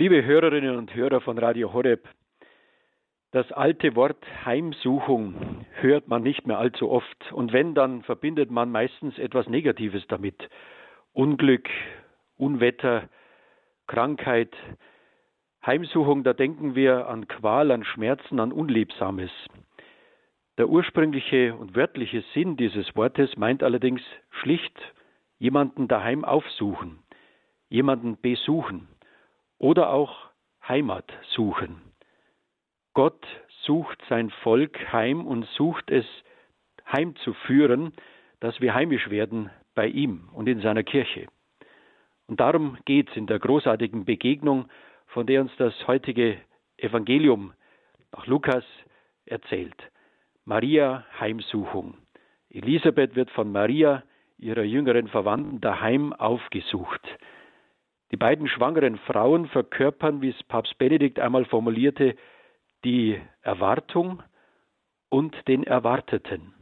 Liebe Hörerinnen und Hörer von Radio Horeb, das alte Wort Heimsuchung hört man nicht mehr allzu oft und wenn, dann verbindet man meistens etwas Negatives damit. Unglück, Unwetter, Krankheit. Heimsuchung, da denken wir an Qual, an Schmerzen, an Unliebsames. Der ursprüngliche und wörtliche Sinn dieses Wortes meint allerdings schlicht jemanden daheim aufsuchen, jemanden besuchen oder auch Heimat suchen. Gott sucht sein Volk heim und sucht es heimzuführen, dass wir heimisch werden bei ihm und in seiner Kirche. Und darum geht es in der großartigen Begegnung, von der uns das heutige Evangelium nach Lukas erzählt. Maria Heimsuchung. Elisabeth wird von Maria, ihrer jüngeren Verwandten, daheim aufgesucht. Die beiden schwangeren Frauen verkörpern, wie es Papst Benedikt einmal formulierte, die Erwartung und den Erwarteten.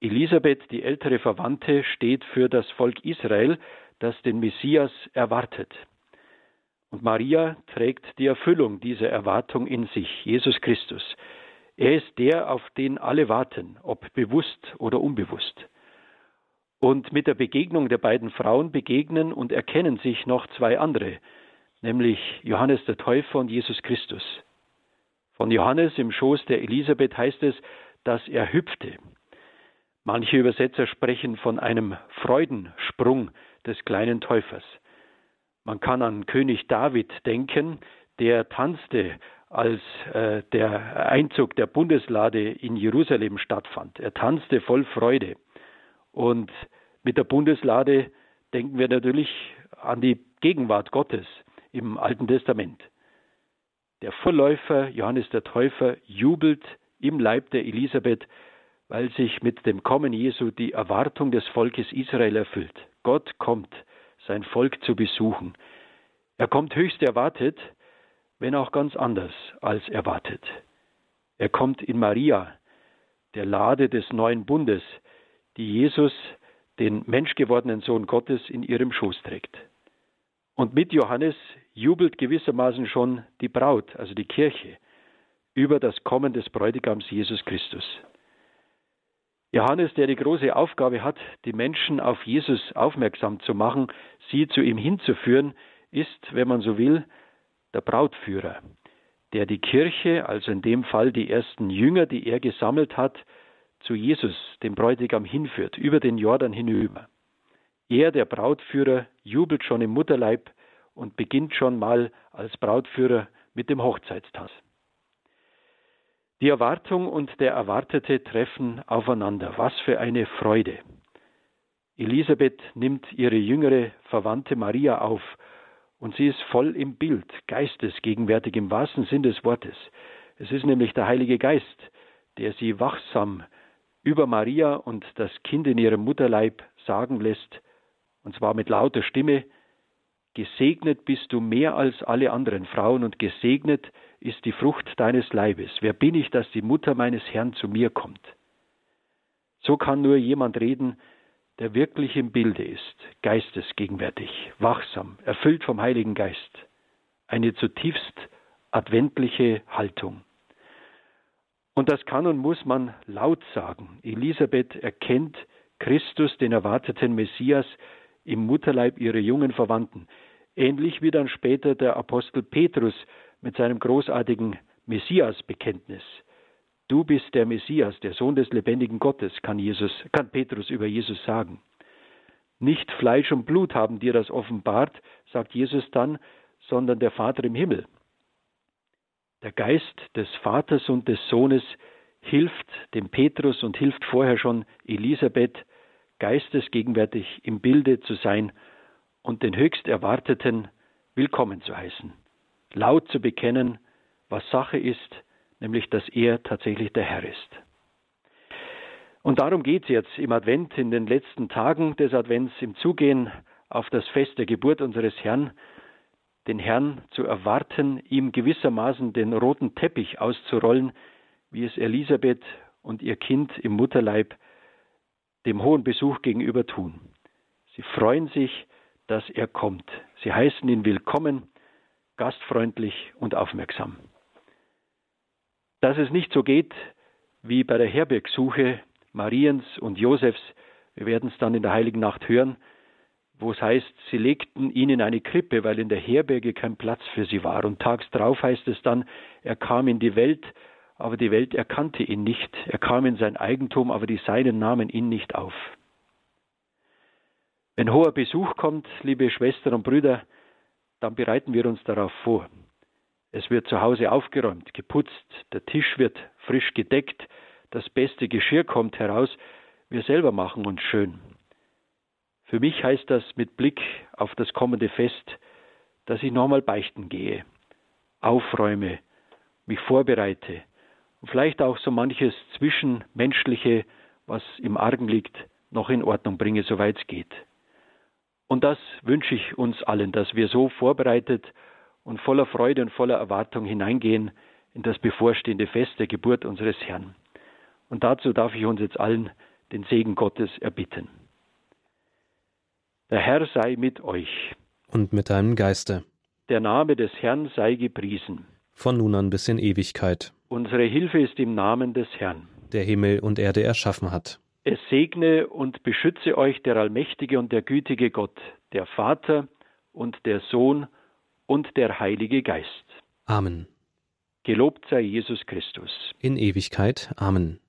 Elisabeth, die ältere Verwandte, steht für das Volk Israel, das den Messias erwartet. Und Maria trägt die Erfüllung dieser Erwartung in sich, Jesus Christus. Er ist der, auf den alle warten, ob bewusst oder unbewusst. Und mit der Begegnung der beiden Frauen begegnen und erkennen sich noch zwei andere, nämlich Johannes der Täufer und Jesus Christus. Von Johannes im Schoß der Elisabeth heißt es, dass er hüpfte. Manche Übersetzer sprechen von einem Freudensprung des kleinen Täufers. Man kann an König David denken, der tanzte, als äh, der Einzug der Bundeslade in Jerusalem stattfand. Er tanzte voll Freude. Und mit der Bundeslade denken wir natürlich an die Gegenwart Gottes im Alten Testament. Der Vorläufer Johannes der Täufer jubelt im Leib der Elisabeth, weil sich mit dem Kommen Jesu die Erwartung des Volkes Israel erfüllt. Gott kommt, sein Volk zu besuchen. Er kommt höchst erwartet, wenn auch ganz anders als erwartet. Er kommt in Maria, der Lade des neuen Bundes, die Jesus, den menschgewordenen Sohn Gottes, in ihrem Schoß trägt. Und mit Johannes jubelt gewissermaßen schon die Braut, also die Kirche, über das Kommen des Bräutigams Jesus Christus. Johannes, der die große Aufgabe hat, die Menschen auf Jesus aufmerksam zu machen, sie zu ihm hinzuführen, ist, wenn man so will, der Brautführer, der die Kirche, also in dem Fall die ersten Jünger, die er gesammelt hat, zu Jesus, dem Bräutigam, hinführt, über den Jordan hinüber. Er, der Brautführer, jubelt schon im Mutterleib und beginnt schon mal als Brautführer mit dem Hochzeitstanz. Die Erwartung und der Erwartete treffen aufeinander. Was für eine Freude. Elisabeth nimmt ihre jüngere Verwandte Maria auf und sie ist voll im Bild, geistesgegenwärtig im wahrsten Sinn des Wortes. Es ist nämlich der Heilige Geist, der sie wachsam über Maria und das Kind in ihrem Mutterleib sagen lässt, und zwar mit lauter Stimme, Gesegnet bist du mehr als alle anderen Frauen und gesegnet ist die Frucht deines Leibes. Wer bin ich, dass die Mutter meines Herrn zu mir kommt? So kann nur jemand reden, der wirklich im Bilde ist, geistesgegenwärtig, wachsam, erfüllt vom Heiligen Geist. Eine zutiefst adventliche Haltung. Und das kann und muss man laut sagen. Elisabeth erkennt Christus, den erwarteten Messias, im Mutterleib ihrer jungen Verwandten. Ähnlich wie dann später der Apostel Petrus mit seinem großartigen Messias-Bekenntnis. Du bist der Messias, der Sohn des lebendigen Gottes, kann, Jesus, kann Petrus über Jesus sagen. Nicht Fleisch und Blut haben dir das offenbart, sagt Jesus dann, sondern der Vater im Himmel. Der Geist des Vaters und des Sohnes hilft dem Petrus und hilft vorher schon Elisabeth, geistesgegenwärtig im Bilde zu sein und den höchst Erwarteten willkommen zu heißen, laut zu bekennen, was Sache ist, nämlich dass er tatsächlich der Herr ist. Und darum geht es jetzt im Advent, in den letzten Tagen des Advents, im Zugehen auf das Fest der Geburt unseres Herrn, den Herrn zu erwarten, ihm gewissermaßen den roten Teppich auszurollen, wie es Elisabeth und ihr Kind im Mutterleib dem hohen Besuch gegenüber tun. Sie freuen sich, dass er kommt. Sie heißen ihn willkommen, gastfreundlich und aufmerksam. Dass es nicht so geht wie bei der Herbergsuche Mariens und Josefs, wir werden es dann in der heiligen Nacht hören, wo es heißt, sie legten ihn in eine Krippe, weil in der Herberge kein Platz für sie war. Und tags drauf heißt es dann, er kam in die Welt, aber die Welt erkannte ihn nicht. Er kam in sein Eigentum, aber die Seinen nahmen ihn nicht auf. Wenn hoher Besuch kommt, liebe Schwestern und Brüder, dann bereiten wir uns darauf vor. Es wird zu Hause aufgeräumt, geputzt, der Tisch wird frisch gedeckt, das beste Geschirr kommt heraus, wir selber machen uns schön. Für mich heißt das mit Blick auf das kommende Fest, dass ich nochmal beichten gehe, aufräume, mich vorbereite und vielleicht auch so manches Zwischenmenschliche, was im Argen liegt, noch in Ordnung bringe, soweit es geht. Und das wünsche ich uns allen, dass wir so vorbereitet und voller Freude und voller Erwartung hineingehen in das bevorstehende Fest der Geburt unseres Herrn. Und dazu darf ich uns jetzt allen den Segen Gottes erbitten. Der Herr sei mit euch. Und mit deinem Geiste. Der Name des Herrn sei gepriesen. Von nun an bis in Ewigkeit. Unsere Hilfe ist im Namen des Herrn. Der Himmel und Erde erschaffen hat. Es segne und beschütze euch der allmächtige und der gütige Gott, der Vater und der Sohn und der Heilige Geist. Amen. Gelobt sei Jesus Christus. In Ewigkeit. Amen.